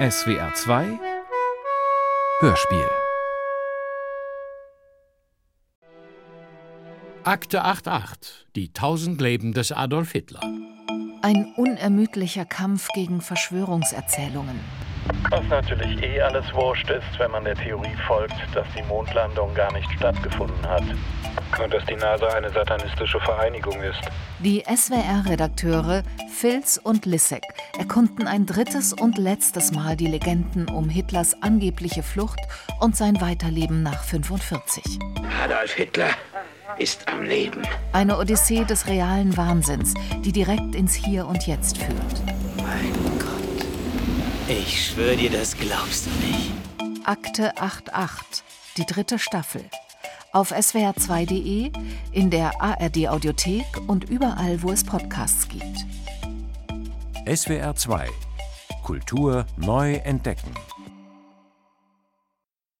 SWR 2 Hörspiel Akte 88 Die tausend Leben des Adolf Hitler. Ein unermüdlicher Kampf gegen Verschwörungserzählungen. Was natürlich eh alles wurscht ist, wenn man der Theorie folgt, dass die Mondlandung gar nicht stattgefunden hat. Und dass die NASA eine satanistische Vereinigung ist. Die SWR-Redakteure Filz und Lissek erkunden ein drittes und letztes Mal die Legenden um Hitlers angebliche Flucht und sein Weiterleben nach 45. Adolf Hitler ist am Leben. Eine Odyssee des realen Wahnsinns, die direkt ins Hier und Jetzt führt. Mein. Ich schwöre dir, das glaubst du nicht. Akte 88, die dritte Staffel. Auf swr2.de, in der ARD-Audiothek und überall, wo es Podcasts gibt. SWR 2 Kultur neu entdecken.